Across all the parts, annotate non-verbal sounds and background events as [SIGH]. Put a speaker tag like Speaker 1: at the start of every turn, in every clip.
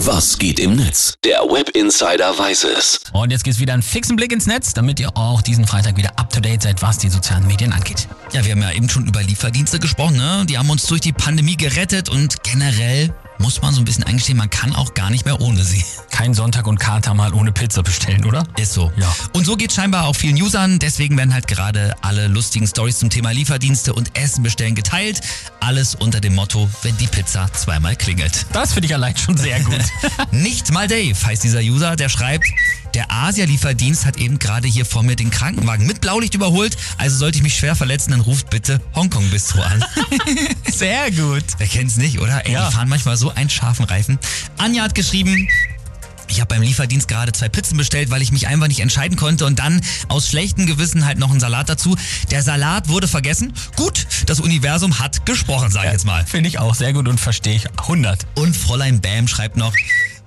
Speaker 1: Was geht im Netz? Der Web Insider weiß es.
Speaker 2: Und jetzt geht's wieder einen fixen Blick ins Netz, damit ihr auch diesen Freitag wieder up to date seid, was die sozialen Medien angeht.
Speaker 3: Ja, wir haben ja eben schon über Lieferdienste gesprochen, ne? Die haben uns durch die Pandemie gerettet und generell muss man so ein bisschen eingestehen, man kann auch gar nicht mehr ohne sie.
Speaker 2: Kein Sonntag und Kater mal ohne Pizza bestellen, oder?
Speaker 3: Ist so.
Speaker 2: Ja.
Speaker 3: Und so geht scheinbar auch vielen Usern. Deswegen werden halt gerade alle lustigen Stories zum Thema Lieferdienste und Essen bestellen geteilt. Alles unter dem Motto, wenn die Pizza zweimal klingelt.
Speaker 2: Das finde ich allein schon sehr gut. [LAUGHS]
Speaker 3: Nicht mal Dave heißt dieser User, der schreibt, der Asia-Lieferdienst hat eben gerade hier vor mir den Krankenwagen mit Blaulicht überholt. Also sollte ich mich schwer verletzen, dann ruft bitte Hongkong Bistro an. [LAUGHS]
Speaker 2: sehr gut.
Speaker 3: Wer kennt's nicht, oder? Ey,
Speaker 2: Ja.
Speaker 3: die fahren manchmal so einen scharfen Reifen. Anja hat geschrieben, ich habe beim Lieferdienst gerade zwei Pizzen bestellt, weil ich mich einfach nicht entscheiden konnte und dann aus schlechtem Gewissen halt noch einen Salat dazu. Der Salat wurde vergessen. Gut, das Universum hat gesprochen, sag ich jetzt mal.
Speaker 2: Finde ich auch sehr gut und verstehe ich 100.
Speaker 3: Und Fräulein Bam schreibt noch,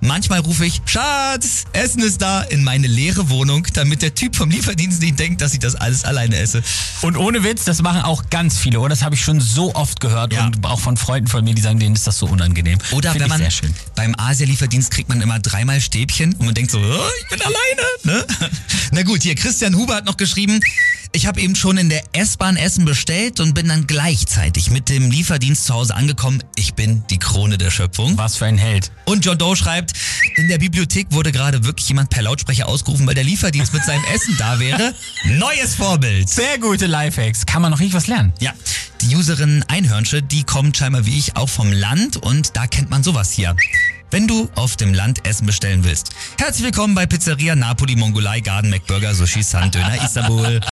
Speaker 3: manchmal rufe ich, Schatz, Essen ist da, in meine leere Wohnung, damit der Typ vom Lieferdienst nicht denkt, dass ich das alles alleine esse.
Speaker 2: Und ohne Witz, das machen auch ganz viele, oder? Das habe ich schon so oft gehört
Speaker 3: Ja.
Speaker 2: und auch von Freunden von mir, die sagen, denen ist das so unangenehm.
Speaker 3: Oder
Speaker 2: Finde
Speaker 3: wenn man
Speaker 2: ich sehr schön.
Speaker 3: beim Asia-Lieferdienst kriegt man immer dreimal Stäbchen und man denkt so, oh, ich bin alleine. Ne? [LAUGHS] Na gut, hier Christian Huber hat noch geschrieben, ich habe eben schon in der S-Bahn Essen bestellt und bin dann gleichzeitig mit dem Lieferdienst zu Hause angekommen. Ich bin die Krone der Schöpfung.
Speaker 2: Was für ein Held.
Speaker 3: Und John Doe schreibt, in der Bibliothek wurde gerade wirklich jemand per Lautsprecher ausgerufen, weil der Lieferdienst mit seinem Essen da wäre. [LAUGHS] Neues Vorbild.
Speaker 2: Sehr gute Lifehacks. Kann man noch richtig was lernen.
Speaker 3: Ja, die Userin Einhörnsche, die kommt scheinbar wie ich auch vom Land und da kennt man sowas hier. Wenn du auf dem Land Essen bestellen willst. Herzlich willkommen bei Pizzeria Napoli Mongolei Garden McBurger Sushi Sun Döner Istanbul. [LAUGHS]